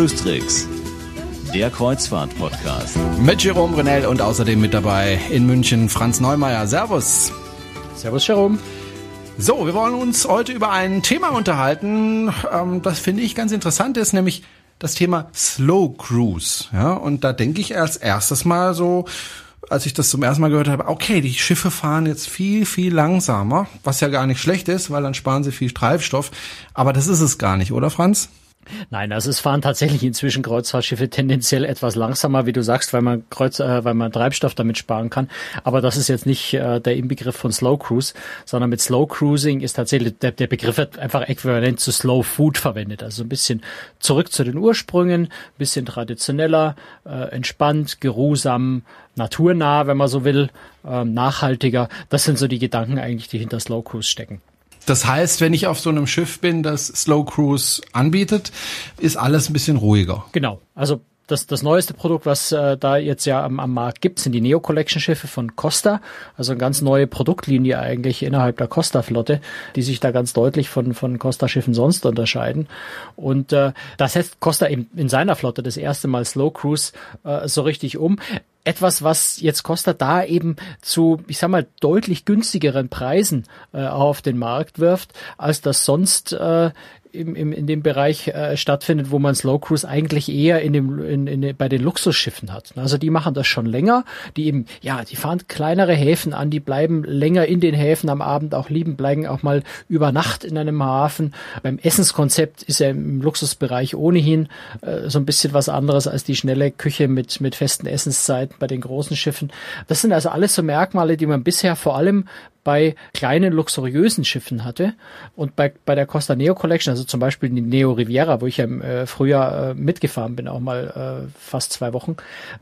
Cruise Tricks, der Kreuzfahrt-Podcast. Mit Jerome Brunel und außerdem mit dabei in München Franz Neumeier. Servus. Servus, Jerome. So, wir wollen uns heute über ein Thema unterhalten, ähm, das finde ich ganz interessant ist, nämlich das Thema Slow Cruise. Ja, und da denke ich als erstes mal so, als ich das zum ersten Mal gehört habe, okay, die Schiffe fahren jetzt viel, viel langsamer, was ja gar nicht schlecht ist, weil dann sparen sie viel Treibstoff. Aber das ist es gar nicht, oder Franz? Nein, also es fahren tatsächlich inzwischen Kreuzfahrtschiffe tendenziell etwas langsamer, wie du sagst, weil man Kreuz, äh, weil man Treibstoff damit sparen kann. Aber das ist jetzt nicht äh, der Inbegriff von Slow Cruise, sondern mit Slow Cruising ist tatsächlich der, der Begriff einfach äquivalent zu Slow Food verwendet. Also ein bisschen zurück zu den Ursprüngen, bisschen traditioneller, äh, entspannt, geruhsam, naturnah, wenn man so will, äh, nachhaltiger. Das sind so die Gedanken eigentlich, die hinter Slow Cruise stecken. Das heißt, wenn ich auf so einem Schiff bin, das Slow Cruise anbietet, ist alles ein bisschen ruhiger. Genau. Also das, das neueste Produkt, was äh, da jetzt ja am, am Markt gibt, sind die Neo Collection Schiffe von Costa. Also eine ganz neue Produktlinie eigentlich innerhalb der Costa Flotte, die sich da ganz deutlich von, von Costa Schiffen sonst unterscheiden. Und äh, das setzt Costa eben in seiner Flotte das erste Mal Slow Cruise äh, so richtig um etwas, was jetzt Costa da eben zu, ich sag mal, deutlich günstigeren Preisen äh, auf den Markt wirft, als das sonst äh, im, im, in dem Bereich äh, stattfindet, wo man Slow Cruise eigentlich eher in dem, in, in, bei den Luxusschiffen hat. Also die machen das schon länger, die eben, ja, die fahren kleinere Häfen an, die bleiben länger in den Häfen am Abend auch lieben, bleiben auch mal über Nacht in einem Hafen. Beim Essenskonzept ist ja im Luxusbereich ohnehin äh, so ein bisschen was anderes als die schnelle Küche mit, mit festen Essenszeiten bei den großen Schiffen. Das sind also alles so Merkmale, die man bisher vor allem bei kleinen luxuriösen Schiffen hatte und bei, bei der Costa Neo Collection, also zum Beispiel die Neo Riviera, wo ich ja im äh, Frühjahr äh, mitgefahren bin, auch mal äh, fast zwei Wochen,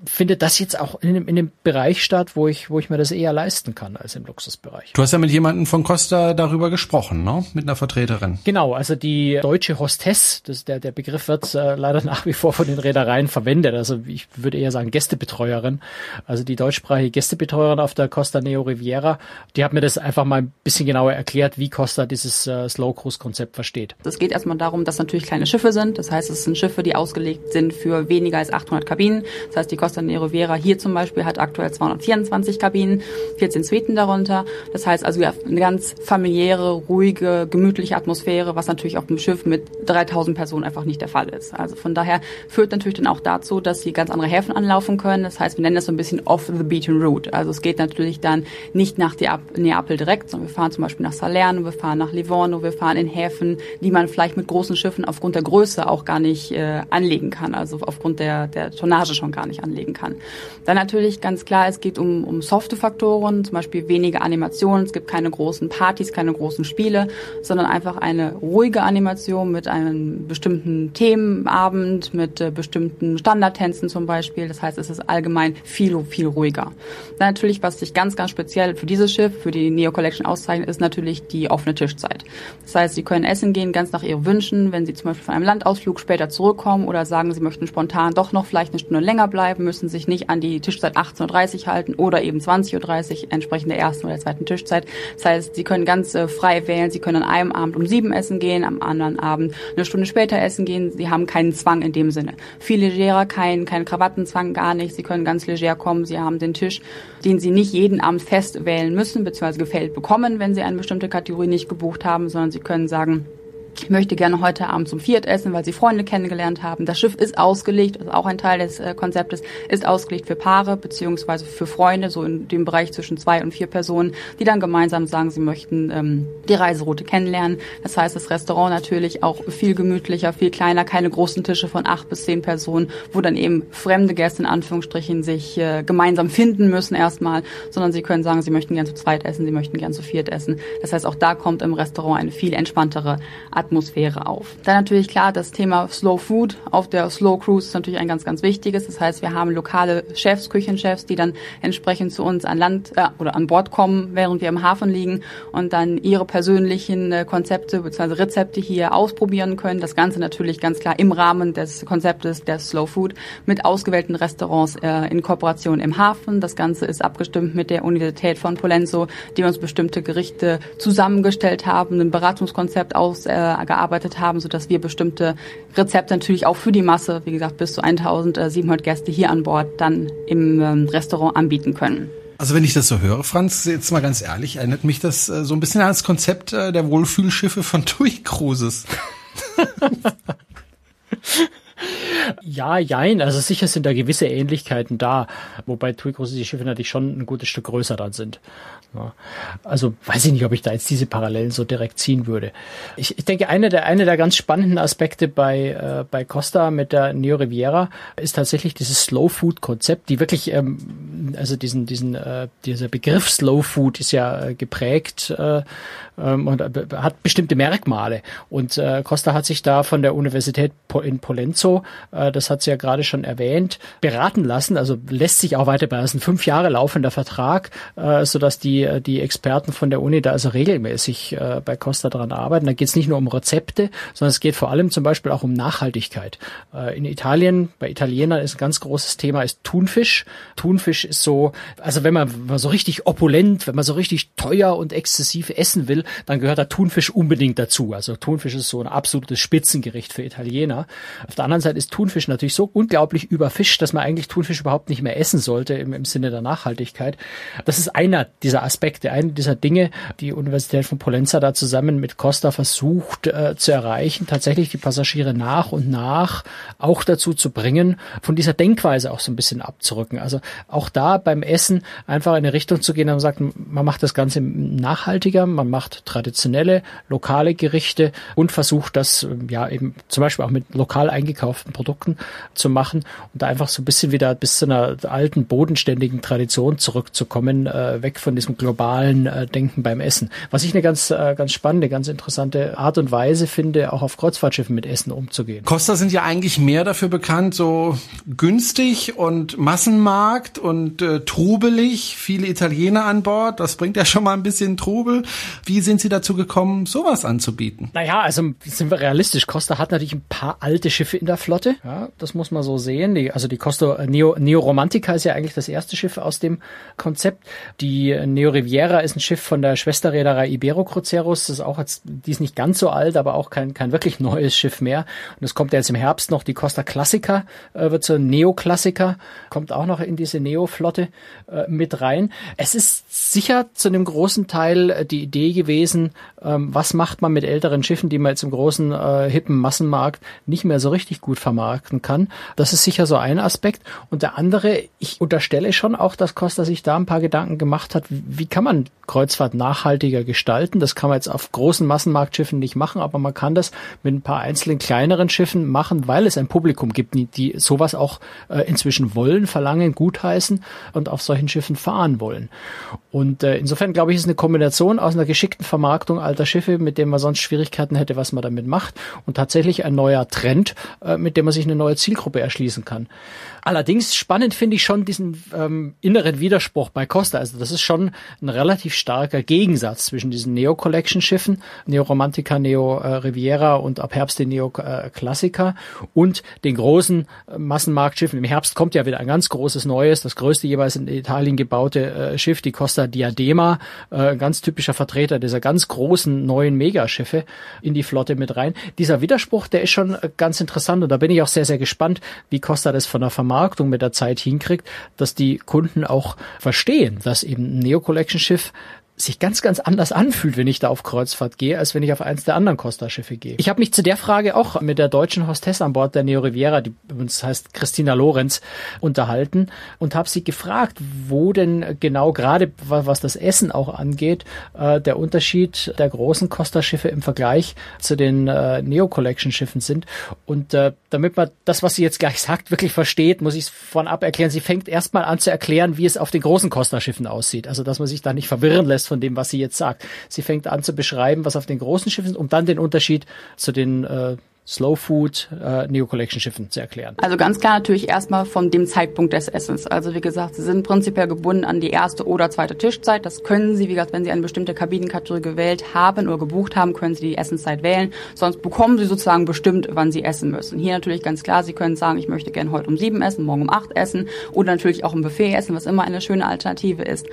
findet das jetzt auch in, in dem Bereich statt, wo ich, wo ich mir das eher leisten kann als im Luxusbereich. Du hast ja mit jemandem von Costa darüber gesprochen, ne? Mit einer Vertreterin. Genau, also die deutsche Hostess, das, der, der Begriff wird äh, leider nach wie vor von den Reedereien verwendet. Also ich würde eher sagen Gästebetreuerin. Also die deutschsprachige Gästebetreuerin auf der Costa Neo Riviera, die hat mir das das einfach mal ein bisschen genauer erklärt, wie Costa dieses äh, Slow Cruise Konzept versteht. Es geht erstmal darum, dass natürlich kleine Schiffe sind. Das heißt, es sind Schiffe, die ausgelegt sind für weniger als 800 Kabinen. Das heißt, die Costa Nero Vera hier zum Beispiel hat aktuell 224 Kabinen, 14 Suiten darunter. Das heißt also ja, eine ganz familiäre, ruhige, gemütliche Atmosphäre, was natürlich auf dem Schiff mit 3000 Personen einfach nicht der Fall ist. Also von daher führt natürlich dann auch dazu, dass sie ganz andere Häfen anlaufen können. Das heißt, wir nennen das so ein bisschen off the beaten route. Also es geht natürlich dann nicht nach Neapel Neapel direkt, sondern wir fahren zum Beispiel nach Salerno, wir fahren nach Livorno, wir fahren in Häfen, die man vielleicht mit großen Schiffen aufgrund der Größe auch gar nicht äh, anlegen kann, also aufgrund der, der Tonnage schon gar nicht anlegen kann. Dann natürlich ganz klar, es geht um, um softe Faktoren, zum Beispiel weniger Animationen, es gibt keine großen Partys, keine großen Spiele, sondern einfach eine ruhige Animation mit einem bestimmten Themenabend, mit äh, bestimmten Standardtänzen zum Beispiel. Das heißt, es ist allgemein viel, viel ruhiger. Dann natürlich, was sich ganz, ganz speziell für dieses Schiff, für die Neo Collection auszeichnet, ist natürlich die offene Tischzeit. Das heißt, Sie können essen gehen, ganz nach Ihren Wünschen, wenn Sie zum Beispiel von einem Landausflug später zurückkommen oder sagen, Sie möchten spontan doch noch vielleicht eine Stunde länger bleiben, müssen sich nicht an die Tischzeit 18.30 Uhr halten oder eben 20.30 Uhr, entsprechend der ersten oder der zweiten Tischzeit. Das heißt, Sie können ganz äh, frei wählen. Sie können an einem Abend um sieben essen gehen, am anderen Abend eine Stunde später essen gehen. Sie haben keinen Zwang in dem Sinne. Viel legerer, kein, kein Krawattenzwang, gar nicht. Sie können ganz leger kommen. Sie haben den Tisch, den Sie nicht jeden Abend fest wählen müssen, beziehungsweise gefällt bekommen, wenn Sie eine bestimmte Kategorie nicht gebucht haben, sondern Sie können sagen, ich möchte gerne heute Abend zum Viert essen, weil sie Freunde kennengelernt haben. Das Schiff ist ausgelegt, also auch ein Teil des äh, Konzeptes, ist ausgelegt für Paare beziehungsweise für Freunde, so in dem Bereich zwischen zwei und vier Personen, die dann gemeinsam sagen, sie möchten ähm, die Reiseroute kennenlernen. Das heißt, das Restaurant natürlich auch viel gemütlicher, viel kleiner, keine großen Tische von acht bis zehn Personen, wo dann eben fremde Gäste in Anführungsstrichen sich äh, gemeinsam finden müssen erstmal, sondern sie können sagen, sie möchten gern zu zweit essen, sie möchten gern zu viert essen. Das heißt, auch da kommt im Restaurant eine viel entspanntere Atmosphäre Atmosphäre auf. Dann natürlich klar, das Thema Slow Food auf der Slow Cruise ist natürlich ein ganz, ganz wichtiges. Das heißt, wir haben lokale Chefs, Küchenchefs, die dann entsprechend zu uns an Land äh, oder an Bord kommen, während wir im Hafen liegen und dann ihre persönlichen äh, Konzepte bzw. Rezepte hier ausprobieren können. Das Ganze natürlich ganz klar im Rahmen des Konzeptes der Slow Food mit ausgewählten Restaurants äh, in Kooperation im Hafen. Das Ganze ist abgestimmt mit der Universität von Polenzo, die uns bestimmte Gerichte zusammengestellt haben, ein Beratungskonzept aus äh, äh, gearbeitet haben, so dass wir bestimmte Rezepte natürlich auch für die Masse, wie gesagt, bis zu 1700 Gäste hier an Bord dann im ähm, Restaurant anbieten können. Also wenn ich das so höre, Franz, jetzt mal ganz ehrlich, erinnert mich das äh, so ein bisschen an das Konzept äh, der Wohlfühlschiffe von TUI Cruises. Ja, jein. Also sicher sind da gewisse Ähnlichkeiten da, wobei TUI Cruises die Schiffe natürlich schon ein gutes Stück größer dann sind. Ja. Also weiß ich nicht, ob ich da jetzt diese Parallelen so direkt ziehen würde. Ich, ich denke, eine der, eine der ganz spannenden Aspekte bei, äh, bei Costa mit der Neo Riviera ist tatsächlich dieses Slow Food Konzept, die wirklich, ähm, also diesen, diesen, äh, dieser Begriff Slow Food ist ja äh, geprägt äh, ähm, und äh, hat bestimmte Merkmale. Und äh, Costa hat sich da von der Universität in Polenzo, äh, das hat sie ja gerade schon erwähnt, beraten lassen. Also lässt sich auch weiter bei. Das ist ein fünf Jahre laufender Vertrag, äh, sodass die die, die Experten von der Uni da also regelmäßig äh, bei Costa dran arbeiten. Da geht es nicht nur um Rezepte, sondern es geht vor allem zum Beispiel auch um Nachhaltigkeit. Äh, in Italien, bei Italienern ist ein ganz großes Thema ist Thunfisch. Thunfisch ist so, also wenn man, wenn man so richtig opulent, wenn man so richtig teuer und exzessiv essen will, dann gehört der Thunfisch unbedingt dazu. Also Thunfisch ist so ein absolutes Spitzengericht für Italiener. Auf der anderen Seite ist Thunfisch natürlich so unglaublich überfischt, dass man eigentlich Thunfisch überhaupt nicht mehr essen sollte im, im Sinne der Nachhaltigkeit. Das ist einer dieser Aspekte, eine dieser Dinge, die Universität von Polenza da zusammen mit Costa versucht äh, zu erreichen, tatsächlich die Passagiere nach und nach auch dazu zu bringen, von dieser Denkweise auch so ein bisschen abzurücken. Also auch da beim Essen einfach in eine Richtung zu gehen, und sagt, man macht das Ganze nachhaltiger, man macht traditionelle, lokale Gerichte und versucht das ja eben zum Beispiel auch mit lokal eingekauften Produkten zu machen und da einfach so ein bisschen wieder bis zu einer alten, bodenständigen Tradition zurückzukommen, äh, weg von diesem globalen äh, Denken beim Essen. Was ich eine ganz, äh, ganz spannende, ganz interessante Art und Weise finde, auch auf Kreuzfahrtschiffen mit Essen umzugehen. Costa sind ja eigentlich mehr dafür bekannt, so günstig und Massenmarkt und äh, trubelig, viele Italiener an Bord. Das bringt ja schon mal ein bisschen Trubel. Wie sind Sie dazu gekommen, sowas anzubieten? Naja, also sind wir realistisch. Costa hat natürlich ein paar alte Schiffe in der Flotte. Ja, das muss man so sehen. Die, also die Costa Neo, Neo Romantica ist ja eigentlich das erste Schiff aus dem Konzept. Die Neo Riviera ist ein Schiff von der Schwesterreederei Ibero Cruceros. Das ist auch jetzt, die ist nicht ganz so alt, aber auch kein, kein wirklich neues Schiff mehr. Und es kommt ja jetzt im Herbst noch die Costa Classica, äh, wird so Neoklassiker, kommt auch noch in diese Neo-Flotte äh, mit rein. Es ist sicher zu einem großen Teil äh, die Idee gewesen, ähm, was macht man mit älteren Schiffen, die man jetzt im großen, äh, hippen Massenmarkt nicht mehr so richtig gut vermarkten kann. Das ist sicher so ein Aspekt. Und der andere, ich unterstelle schon auch, dass Costa sich da ein paar Gedanken gemacht hat, wie kann man Kreuzfahrt nachhaltiger gestalten? Das kann man jetzt auf großen Massenmarktschiffen nicht machen, aber man kann das mit ein paar einzelnen kleineren Schiffen machen, weil es ein Publikum gibt, die, die sowas auch äh, inzwischen wollen, verlangen, gutheißen und auf solchen Schiffen fahren wollen. Und äh, insofern glaube ich, ist eine Kombination aus einer geschickten Vermarktung alter Schiffe, mit dem man sonst Schwierigkeiten hätte, was man damit macht, und tatsächlich ein neuer Trend, äh, mit dem man sich eine neue Zielgruppe erschließen kann. Allerdings spannend finde ich schon diesen ähm, inneren Widerspruch bei Costa. Also das ist schon ein relativ starker Gegensatz zwischen diesen Neo Collection Schiffen, Neo Romantica, Neo äh, Riviera und ab Herbst den Neo Classica und den großen äh, Massenmarktschiffen. Im Herbst kommt ja wieder ein ganz großes neues, das größte jeweils in Italien gebaute äh, Schiff, die Costa Diadema, äh, ganz typischer Vertreter dieser ganz großen neuen Megaschiffe in die Flotte mit rein. Dieser Widerspruch, der ist schon ganz interessant und da bin ich auch sehr, sehr gespannt, wie Costa das von der Vermarktung mit der Zeit hinkriegt, dass die Kunden auch verstehen, dass eben ein Neo Collection Schiff sich ganz, ganz anders anfühlt, wenn ich da auf Kreuzfahrt gehe, als wenn ich auf eins der anderen Costa-Schiffe gehe. Ich habe mich zu der Frage auch mit der deutschen Hostess an Bord der Neo Riviera, die uns heißt Christina Lorenz, unterhalten und habe sie gefragt, wo denn genau gerade was das Essen auch angeht, äh, der Unterschied der großen Costa-Schiffe im Vergleich zu den äh, Neo Collection Schiffen sind. Und äh, damit man das, was sie jetzt gleich sagt, wirklich versteht, muss ich es vorab erklären. Sie fängt erstmal an zu erklären, wie es auf den großen Costa-Schiffen aussieht. Also dass man sich da nicht verwirren lässt von dem, was sie jetzt sagt. Sie fängt an zu beschreiben, was auf den großen Schiffen ist, um dann den Unterschied zu den äh, Slow Food äh, Neo Collection Schiffen zu erklären? Also ganz klar natürlich erstmal von dem Zeitpunkt des Essens. Also wie gesagt, Sie sind prinzipiell gebunden an die erste oder zweite Tischzeit. Das können Sie, wie gesagt, wenn Sie eine bestimmte Kabinenkategorie gewählt haben oder gebucht haben, können Sie die Essenszeit wählen. Sonst bekommen Sie sozusagen bestimmt, wann Sie essen müssen. Hier natürlich ganz klar, Sie können sagen, ich möchte gerne heute um sieben essen, morgen um acht essen oder natürlich auch im Buffet essen, was immer eine schöne Alternative ist.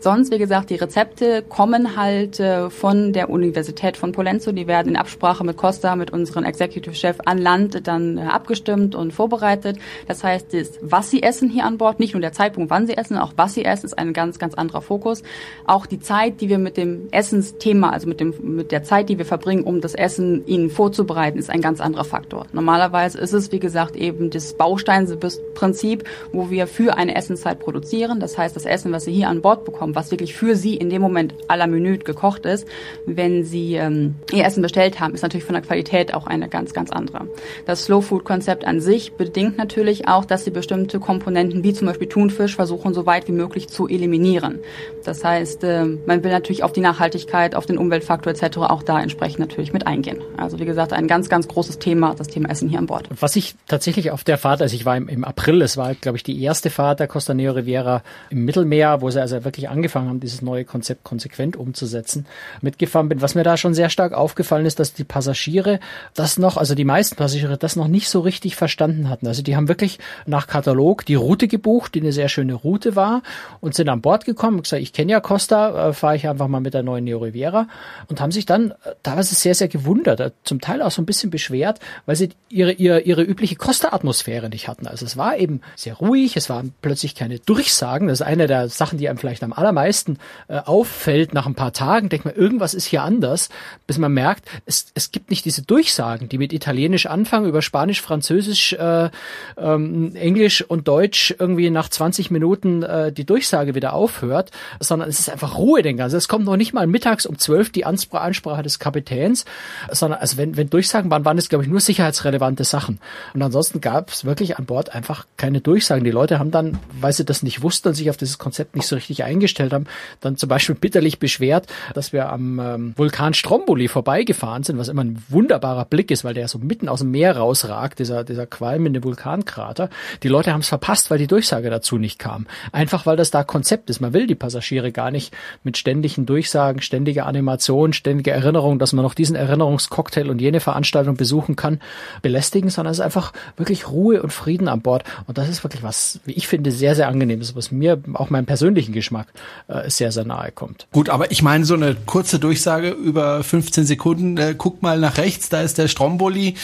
Sonst, wie gesagt, die Rezepte kommen halt äh, von der Universität von Polenzo. Die werden in Absprache mit Costa, mit unserem Executive Chef an Land dann äh, abgestimmt und vorbereitet. Das heißt, das, was sie essen hier an Bord, nicht nur der Zeitpunkt, wann sie essen, auch was sie essen, ist ein ganz, ganz anderer Fokus. Auch die Zeit, die wir mit dem Essensthema, also mit dem, mit der Zeit, die wir verbringen, um das Essen ihnen vorzubereiten, ist ein ganz anderer Faktor. Normalerweise ist es, wie gesagt, eben das Bausteinprinzip, wo wir für eine Essenszeit produzieren. Das heißt, das Essen, was sie hier an Bord bekommen, was wirklich für sie in dem Moment à la gekocht ist, wenn sie ähm, ihr Essen bestellt haben, ist natürlich von der Qualität auch eine ganz, ganz andere. Das Slow Food Konzept an sich bedingt natürlich auch, dass sie bestimmte Komponenten wie zum Beispiel Thunfisch versuchen, so weit wie möglich zu eliminieren. Das heißt, äh, man will natürlich auf die Nachhaltigkeit, auf den Umweltfaktor etc. auch da entsprechend natürlich mit eingehen. Also wie gesagt, ein ganz, ganz großes Thema, das Thema Essen hier an Bord. Was ich tatsächlich auf der Fahrt, also ich war im, im April, es war, glaube ich, die erste Fahrt der Costa Neo Riviera im Mittelmeer, wo sie also wirklich angefangen haben, dieses neue Konzept konsequent umzusetzen, mitgefahren bin. Was mir da schon sehr stark aufgefallen ist, dass die Passagiere das noch, also die meisten Passagiere das noch nicht so richtig verstanden hatten. Also die haben wirklich nach Katalog die Route gebucht, die eine sehr schöne Route war und sind an Bord gekommen und gesagt, ich kenne ja Costa, äh, fahre ich einfach mal mit der neuen Neo Riviera und haben sich dann äh, teilweise sehr, sehr gewundert, äh, zum Teil auch so ein bisschen beschwert, weil sie ihre, ihre, ihre übliche Costa-Atmosphäre nicht hatten. Also es war eben sehr ruhig, es waren plötzlich keine Durchsagen. Das ist eine der Sachen, die einem vielleicht am allermeisten äh, auffällt nach ein paar Tagen. Denkt man, irgendwas ist hier anders, bis man merkt, es, es gibt nicht diese Durchsagen, die mit Italienisch anfangen, über Spanisch, Französisch, äh, ähm, Englisch und Deutsch irgendwie nach 20 Minuten äh, die Durchsage wieder aufhört, sondern es ist einfach Ruhe den ganzen. Es kommt noch nicht mal mittags um 12 die Ansprache des Kapitäns, sondern also wenn, wenn Durchsagen waren, waren es glaube ich nur sicherheitsrelevante Sachen. Und ansonsten gab es wirklich an Bord einfach keine Durchsagen. Die Leute haben dann, weil sie das nicht wussten und sich auf dieses Konzept nicht so richtig eingestellt haben, dann zum Beispiel bitterlich beschwert, dass wir am ähm, Vulkan Stromboli vorbeigefahren sind, was immer ein wunderbarer Blick ist, weil der so mitten aus dem Meer rausragt, dieser, dieser qualmende Vulkankrater. Die Leute haben es verpasst, weil die Durchsage dazu nicht kam. Einfach weil das da Konzept ist. Man will die Passagiere gar nicht mit ständigen Durchsagen, ständiger Animation, ständiger Erinnerung, dass man noch diesen Erinnerungscocktail und jene Veranstaltung besuchen kann, belästigen, sondern es ist einfach wirklich Ruhe und Frieden an Bord. Und das ist wirklich was, wie ich finde, sehr, sehr angenehm ist, was mir auch meinem persönlichen Geschmack äh, sehr, sehr nahe kommt. Gut, aber ich meine, so eine kurze Durchsage über 15 Sekunden, äh, guck mal nach rechts, da ist der Stromboli,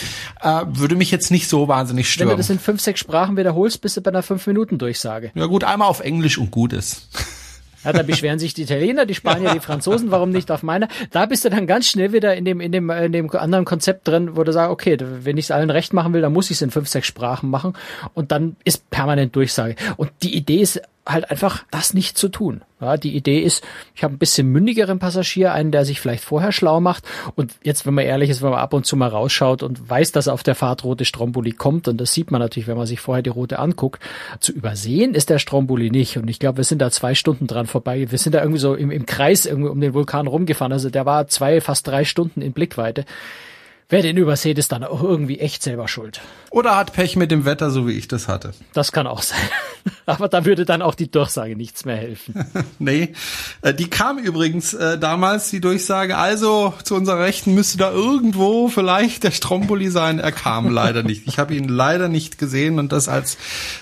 äh, würde mich jetzt nicht so wahnsinnig stören. Wenn du das in fünf, sechs Sprachen wiederholst, bist du bei einer fünf Minuten Durchsage. Ja gut, einmal auf Englisch und gut ist. Ja, da beschweren sich die Italiener, die Spanier, die Franzosen, warum nicht auf meiner? Da bist du dann ganz schnell wieder in dem, in dem, in dem anderen Konzept drin, wo du sagst, okay, wenn ich es allen recht machen will, dann muss ich es in fünf, sechs Sprachen machen und dann ist permanent Durchsage. Und die Idee ist halt einfach, das nicht zu tun. Ja, die Idee ist, ich habe ein bisschen mündigeren Passagier, einen, der sich vielleicht vorher schlau macht. Und jetzt, wenn man ehrlich ist, wenn man ab und zu mal rausschaut und weiß, dass auf der Fahrtroute Stromboli kommt, und das sieht man natürlich, wenn man sich vorher die Route anguckt, zu übersehen ist der Stromboli nicht. Und ich glaube, wir sind da zwei Stunden dran vorbei. Wir sind da irgendwie so im, im Kreis irgendwie um den Vulkan rumgefahren. Also der war zwei, fast drei Stunden in Blickweite. Wer den übersät, ist dann auch irgendwie echt selber schuld. Oder hat Pech mit dem Wetter, so wie ich das hatte. Das kann auch sein. Aber da würde dann auch die Durchsage nichts mehr helfen. nee, äh, die kam übrigens äh, damals, die Durchsage, also zu unserer Rechten müsste da irgendwo vielleicht der Stromboli sein. Er kam leider nicht. Ich habe ihn leider nicht gesehen und das als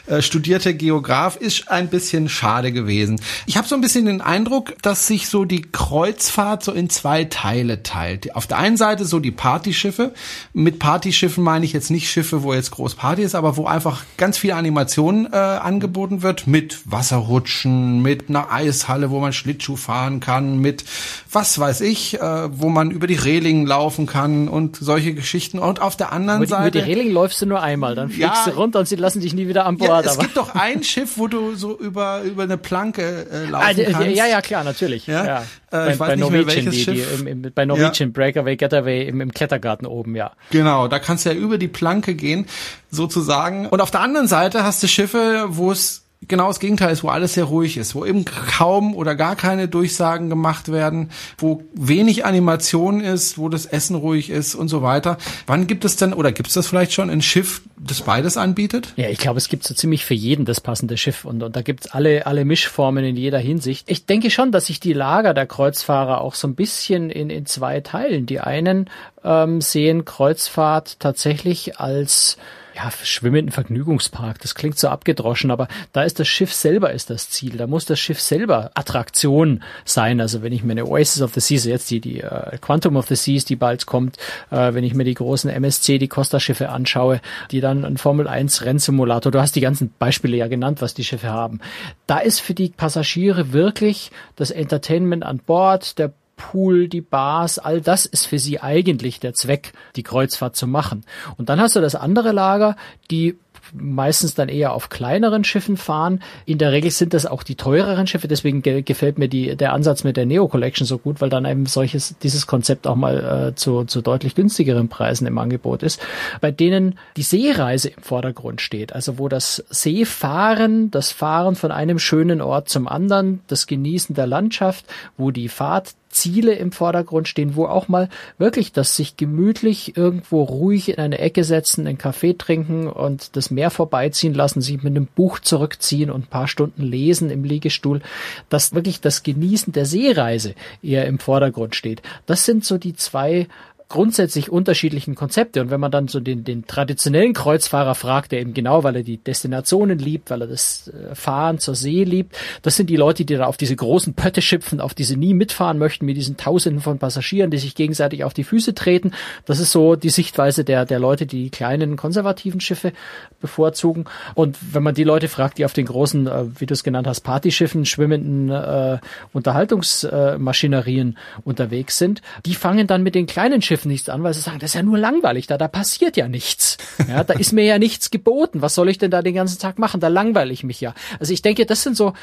äh, studierter Geograf ist ein bisschen schade gewesen. Ich habe so ein bisschen den Eindruck, dass sich so die Kreuzfahrt so in zwei Teile teilt. Auf der einen Seite so die Partyschiffe, Partyschiffe. Mit Partyschiffen meine ich jetzt nicht Schiffe, wo jetzt groß Party ist, aber wo einfach ganz viel Animation äh, angeboten wird mit Wasserrutschen, mit einer Eishalle, wo man Schlittschuh fahren kann, mit was weiß ich, äh, wo man über die Reling laufen kann und solche Geschichten. Und auf der anderen die, Seite. Über die Reling läufst du nur einmal, dann fliegst ja, du runter und sie lassen dich nie wieder an Bord. Ja, es gibt doch ein Schiff, wo du so über, über eine Planke äh, laufen ah, kannst. Ja, ja, klar, natürlich. Ja? ja. Äh, ich bei, weiß bei nicht Norwegian, mehr, welches die, Schiff. Die, im, im, bei Norwegian ja. Breakaway, Getaway im, im Klettergarten oben, ja. Genau, da kannst du ja über die Planke gehen, sozusagen. Und auf der anderen Seite hast du Schiffe, wo es genau das Gegenteil ist, wo alles sehr ruhig ist, wo eben kaum oder gar keine Durchsagen gemacht werden, wo wenig Animation ist, wo das Essen ruhig ist und so weiter. Wann gibt es denn, oder gibt es das vielleicht schon, ein Schiff, das beides anbietet? Ja, ich glaube, es gibt so ziemlich für jeden das passende Schiff und, und da gibt's alle, alle Mischformen in jeder Hinsicht. Ich denke schon, dass sich die Lager der Kreuzfahrer auch so ein bisschen in, in zwei teilen. Die einen ähm, sehen Kreuzfahrt tatsächlich als ja, schwimmenden Vergnügungspark. Das klingt so abgedroschen, aber da ist das Schiff selber ist das Ziel. Da muss das Schiff selber Attraktion sein. Also wenn ich mir eine Oasis of the Seas, jetzt die, die uh, Quantum of the Seas, die bald kommt, uh, wenn ich mir die großen MSC, die Costa-Schiffe anschaue, die dann ein Formel 1 Rennsimulator, du hast die ganzen Beispiele ja genannt, was die Schiffe haben. Da ist für die Passagiere wirklich das Entertainment an Bord, der Pool, die Bars, all das ist für sie eigentlich der Zweck, die Kreuzfahrt zu machen. Und dann hast du das andere Lager, die meistens dann eher auf kleineren Schiffen fahren. In der Regel sind das auch die teureren Schiffe, deswegen ge gefällt mir die, der Ansatz mit der Neo Collection so gut, weil dann eben solches, dieses Konzept auch mal äh, zu, zu deutlich günstigeren Preisen im Angebot ist, bei denen die Seereise im Vordergrund steht. Also wo das Seefahren, das Fahren von einem schönen Ort zum anderen, das Genießen der Landschaft, wo die Fahrt Ziele im Vordergrund stehen, wo auch mal wirklich das sich gemütlich irgendwo ruhig in eine Ecke setzen, einen Kaffee trinken und das Meer vorbeiziehen lassen, sich mit einem Buch zurückziehen und ein paar Stunden lesen im Liegestuhl, dass wirklich das Genießen der Seereise eher im Vordergrund steht. Das sind so die zwei grundsätzlich unterschiedlichen Konzepte. Und wenn man dann so den, den traditionellen Kreuzfahrer fragt, der eben genau, weil er die Destinationen liebt, weil er das äh, Fahren zur See liebt, das sind die Leute, die da auf diese großen Pötte schipfen, auf diese nie mitfahren möchten, mit diesen Tausenden von Passagieren, die sich gegenseitig auf die Füße treten. Das ist so die Sichtweise der, der Leute, die die kleinen konservativen Schiffe bevorzugen. Und wenn man die Leute fragt, die auf den großen, äh, wie du es genannt hast, Partyschiffen, schwimmenden äh, Unterhaltungsmaschinerien unterwegs sind, die fangen dann mit den kleinen Schiffen nichts an, weil sie sagen, das ist ja nur langweilig, da, da passiert ja nichts. Ja, da ist mir ja nichts geboten. Was soll ich denn da den ganzen Tag machen? Da langweile ich mich ja. Also ich denke, das sind so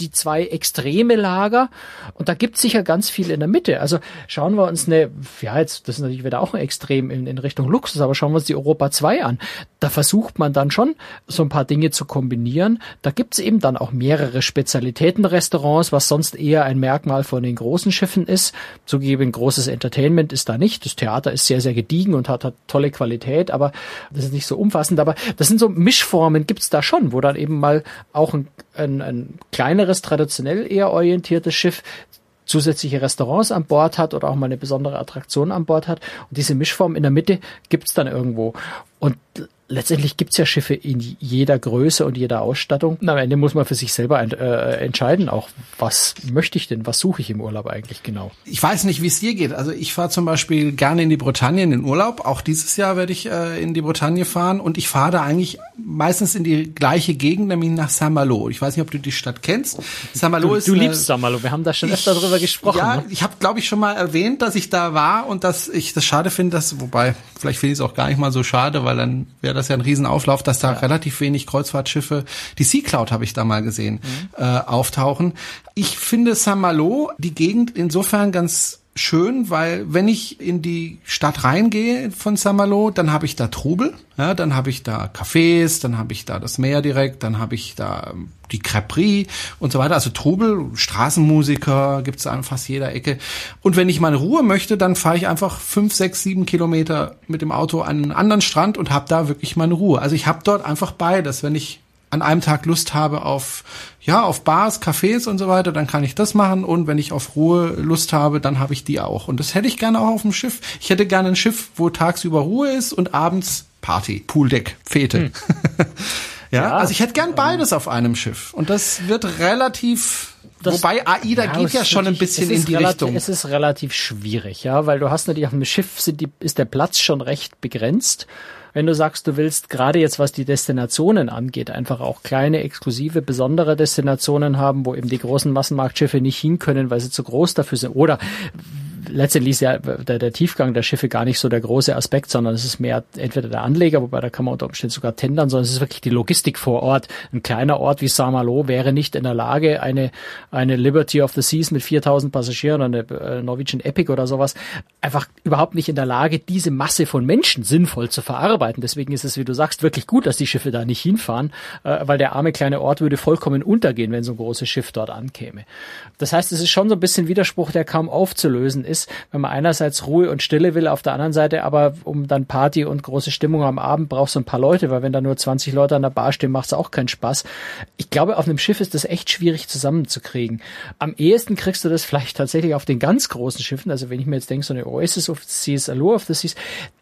die zwei extreme Lager und da gibt es sicher ganz viel in der Mitte. Also schauen wir uns eine, ja jetzt, das ist natürlich wieder auch ein Extrem in, in Richtung Luxus, aber schauen wir uns die Europa 2 an. Da versucht man dann schon so ein paar Dinge zu kombinieren. Da gibt es eben dann auch mehrere Spezialitätenrestaurants, was sonst eher ein Merkmal von den großen Schiffen ist. Zugegeben, großes Entertainment ist da nicht. Das Theater ist sehr, sehr gediegen und hat, hat tolle Qualität, aber das ist nicht so umfassend. Aber das sind so Mischformen gibt es da schon, wo dann eben mal auch ein, ein, ein kleineres traditionell eher orientiertes Schiff zusätzliche Restaurants an Bord hat oder auch mal eine besondere Attraktion an Bord hat. Und diese Mischform in der Mitte gibt's dann irgendwo. Und letztendlich gibt's ja Schiffe in jeder Größe und jeder Ausstattung. Und am Ende muss man für sich selber äh, entscheiden, auch was möchte ich denn, was suche ich im Urlaub eigentlich genau. Ich weiß nicht, wie es dir geht. Also ich fahre zum Beispiel gerne in die Bretagne in den Urlaub. Auch dieses Jahr werde ich äh, in die Bretagne fahren und ich fahre da eigentlich meistens in die gleiche Gegend, nämlich nach Saint-Malo. Ich weiß nicht, ob du die Stadt kennst. Saint-Malo ist. Du liebst Saint-Malo. Wir haben da schon öfter drüber gesprochen. Ja, ne? ich habe, glaube ich, schon mal erwähnt, dass ich da war und dass ich das schade finde, dass, wobei, vielleicht finde ich es auch gar nicht mal so schade, weil dann wäre das ja ein Riesenauflauf, dass da ja. relativ wenig Kreuzfahrtschiffe, die Sea Cloud habe ich da mal gesehen, mhm. äh, auftauchen. Ich finde Saint-Malo, die Gegend insofern ganz schön, weil wenn ich in die Stadt reingehe von Saint-Malo, dann habe ich da Trubel, ja, dann habe ich da Cafés, dann habe ich da das Meer direkt, dann habe ich da ähm, die Crêperie und so weiter. Also Trubel, Straßenmusiker gibt's an fast jeder Ecke. Und wenn ich meine Ruhe möchte, dann fahre ich einfach fünf, sechs, sieben Kilometer mit dem Auto an einen anderen Strand und habe da wirklich meine Ruhe. Also ich habe dort einfach beides. Wenn ich an einem Tag Lust habe auf ja auf Bars, Cafés und so weiter, dann kann ich das machen und wenn ich auf Ruhe Lust habe, dann habe ich die auch und das hätte ich gerne auch auf dem Schiff. Ich hätte gerne ein Schiff, wo tagsüber Ruhe ist und abends Party, Pooldeck, Fete. Hm. ja, ja, also ich hätte gern beides auf einem Schiff und das wird relativ das, Wobei AIDA ja, geht ja schon ein bisschen in die Richtung. Es ist relativ schwierig, ja, weil du hast natürlich auf dem Schiff sind die, ist der Platz schon recht begrenzt wenn du sagst, du willst gerade jetzt, was die Destinationen angeht, einfach auch kleine, exklusive, besondere Destinationen haben, wo eben die großen Massenmarktschiffe nicht hin können, weil sie zu groß dafür sind. Oder letztendlich ist ja der, der Tiefgang der Schiffe gar nicht so der große Aspekt, sondern es ist mehr entweder der Anleger, wobei da kann man unter Umständen sogar tendern, sondern es ist wirklich die Logistik vor Ort. Ein kleiner Ort wie Saint-Malo wäre nicht in der Lage, eine, eine Liberty of the Seas mit 4000 Passagieren oder eine äh, Norwegian Epic oder sowas, einfach überhaupt nicht in der Lage, diese Masse von Menschen sinnvoll zu verarbeiten. Deswegen ist es, wie du sagst, wirklich gut, dass die Schiffe da nicht hinfahren, äh, weil der arme kleine Ort würde vollkommen untergehen, wenn so ein großes Schiff dort ankäme. Das heißt, es ist schon so ein bisschen Widerspruch, der kaum aufzulösen ist, wenn man einerseits Ruhe und Stille will, auf der anderen Seite aber, um dann Party und große Stimmung am Abend, brauchst du ein paar Leute, weil wenn da nur 20 Leute an der Bar stehen, macht es auch keinen Spaß. Ich glaube, auf einem Schiff ist das echt schwierig zusammenzukriegen. Am ehesten kriegst du das vielleicht tatsächlich auf den ganz großen Schiffen, also wenn ich mir jetzt denke, so eine Oasis of the Seas, Allure of the Seas,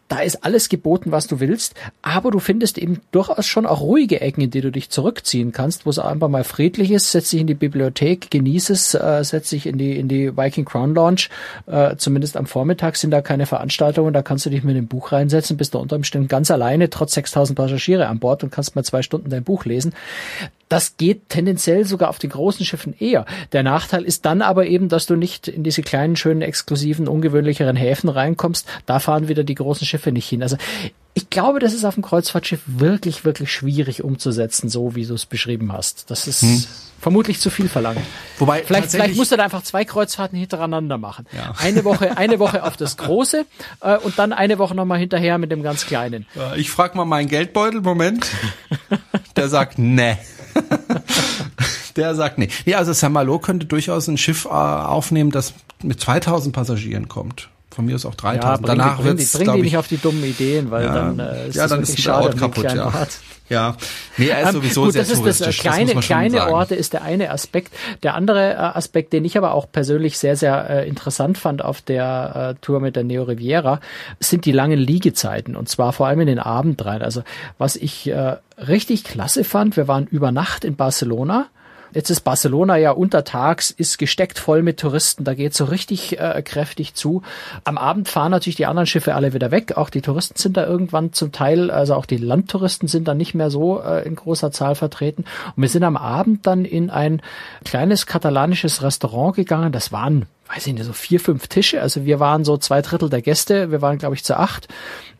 da ist alles geboten, was du willst, aber du findest eben durchaus schon auch ruhige Ecken, in die du dich zurückziehen kannst, wo es einfach mal friedlich ist, setz dich in die Bibliothek, genieß es, äh, setz dich in die, in die Viking Crown Lounge, äh, zumindest am Vormittag sind da keine Veranstaltungen, da kannst du dich mit dem Buch reinsetzen, bist da unter Umständen ganz alleine, trotz 6000 Passagiere an Bord und kannst mal zwei Stunden dein Buch lesen. Das geht tendenziell sogar auf den großen Schiffen eher. Der Nachteil ist dann aber eben, dass du nicht in diese kleinen, schönen, exklusiven, ungewöhnlicheren Häfen reinkommst. Da fahren wieder die großen Schiffe nicht hin. Also ich glaube, das ist auf dem Kreuzfahrtschiff wirklich, wirklich schwierig umzusetzen, so wie du es beschrieben hast. Das ist hm. vermutlich zu viel verlangt. Wobei vielleicht, vielleicht musst du da einfach zwei Kreuzfahrten hintereinander machen. Ja. Eine Woche, eine Woche auf das Große äh, und dann eine Woche nochmal hinterher mit dem ganz Kleinen. Ich frage mal meinen Geldbeutel, Moment. Der sagt, ne. Der sagt nee. Nee, also Saint-Malo könnte durchaus ein Schiff äh, aufnehmen, das mit 2000 Passagieren kommt. Von mir ist auch 3000. Ja, Danach bring, wird's, bring die nicht auf die dummen Ideen, weil ja, dann äh, ist ja, dann ist der Ort kaputt, ja. Ort. Ja, nee, er ist ähm, sowieso gut, sehr das ist das äh, kleine, das kleine Orte ist der eine Aspekt. Der andere äh, Aspekt, den ich aber auch persönlich sehr, sehr äh, interessant fand auf der äh, Tour mit der Neo Riviera, sind die langen Liegezeiten und zwar vor allem in den Abend rein. Also was ich äh, richtig klasse fand, wir waren über Nacht in Barcelona Jetzt ist Barcelona ja untertags, ist gesteckt voll mit Touristen, da geht so richtig äh, kräftig zu. Am Abend fahren natürlich die anderen Schiffe alle wieder weg, auch die Touristen sind da irgendwann zum Teil, also auch die Landtouristen sind da nicht mehr so äh, in großer Zahl vertreten. Und wir sind am Abend dann in ein kleines katalanisches Restaurant gegangen, das waren weiß ich nicht, so vier, fünf Tische. Also wir waren so zwei Drittel der Gäste, wir waren, glaube ich, zu acht.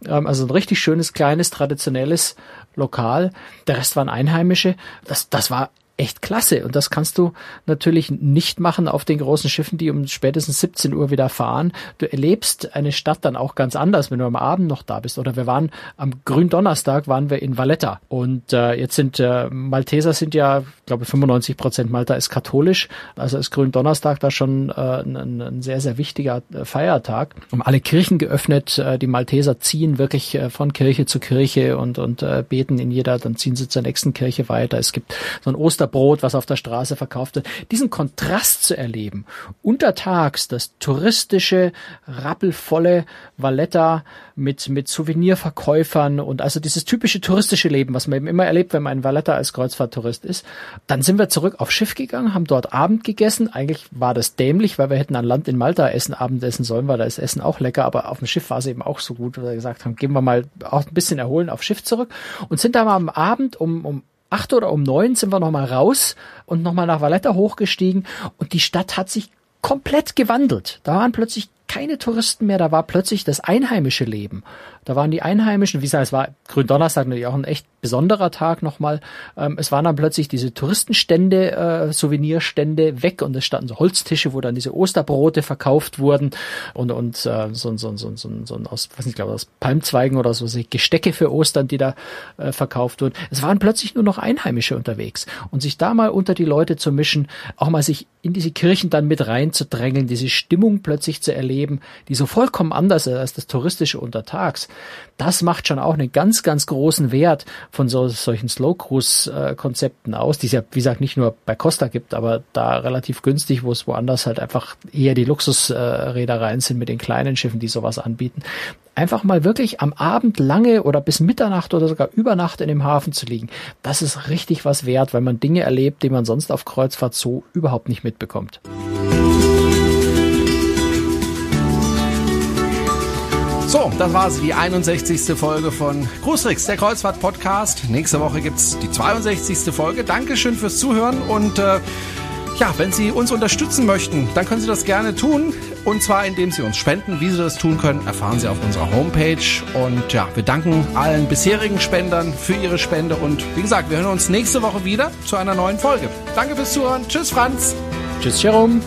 Ähm, also ein richtig schönes, kleines, traditionelles Lokal. Der Rest waren Einheimische. Das, das war echt klasse. Und das kannst du natürlich nicht machen auf den großen Schiffen, die um spätestens 17 Uhr wieder fahren. Du erlebst eine Stadt dann auch ganz anders, wenn du am Abend noch da bist. Oder wir waren am Gründonnerstag waren wir in Valletta. Und äh, jetzt sind äh, Malteser sind ja, glaube 95 Prozent Malta ist katholisch. Also ist Gründonnerstag da schon äh, ein, ein sehr, sehr wichtiger äh, Feiertag. Um alle Kirchen geöffnet. Äh, die Malteser ziehen wirklich äh, von Kirche zu Kirche und, und äh, beten in jeder, dann ziehen sie zur nächsten Kirche weiter. Es gibt so ein Oster Brot, was auf der Straße verkauft wird, diesen Kontrast zu erleben. Untertags das touristische, rappelvolle Valletta mit, mit Souvenirverkäufern und also dieses typische touristische Leben, was man eben immer erlebt, wenn man in Valletta als Kreuzfahrttourist ist. Dann sind wir zurück auf Schiff gegangen, haben dort Abend gegessen. Eigentlich war das dämlich, weil wir hätten an Land in Malta essen, Abend essen sollen, weil da ist Essen auch lecker, aber auf dem Schiff war es eben auch so gut, weil wir gesagt haben, gehen wir mal auch ein bisschen erholen auf Schiff zurück und sind da mal am Abend um, um acht oder um neun sind wir nochmal raus und nochmal nach Valletta hochgestiegen und die Stadt hat sich komplett gewandelt. Da waren plötzlich keine Touristen mehr, da war plötzlich das einheimische Leben. Da waren die Einheimischen, wie gesagt, es war Gründonnerstag natürlich auch ein echt besonderer Tag nochmal. Ähm, es waren dann plötzlich diese Touristenstände, äh, Souvenirstände weg und es standen so Holztische, wo dann diese Osterbrote verkauft wurden und, und äh, so, so, so, so, so aus, was nicht, glaube aus Palmzweigen oder so, so Gestecke für Ostern, die da äh, verkauft wurden. Es waren plötzlich nur noch Einheimische unterwegs und sich da mal unter die Leute zu mischen, auch mal sich in diese Kirchen dann mit reinzudrängeln, diese Stimmung plötzlich zu erleben, die so vollkommen anders ist als das touristische Untertags das macht schon auch einen ganz, ganz großen Wert von so, solchen Slow-Cruise-Konzepten aus, die es ja, wie gesagt, nicht nur bei Costa gibt, aber da relativ günstig, wo es woanders halt einfach eher die Luxusreedereien sind mit den kleinen Schiffen, die sowas anbieten. Einfach mal wirklich am Abend lange oder bis Mitternacht oder sogar über Nacht in dem Hafen zu liegen, das ist richtig was wert, weil man Dinge erlebt, die man sonst auf Kreuzfahrt so überhaupt nicht mitbekommt. So, das war sie, die 61. Folge von Cruistricks, der Kreuzfahrt-Podcast. Nächste Woche gibt's die 62. Folge. Dankeschön fürs Zuhören und äh, Ja, wenn Sie uns unterstützen möchten, dann können Sie das gerne tun. Und zwar, indem Sie uns spenden. Wie Sie das tun können, erfahren Sie auf unserer Homepage. Und ja, wir danken allen bisherigen Spendern für ihre Spende. Und wie gesagt, wir hören uns nächste Woche wieder zu einer neuen Folge. Danke fürs Zuhören. Tschüss, Franz. Tschüss, Jerome.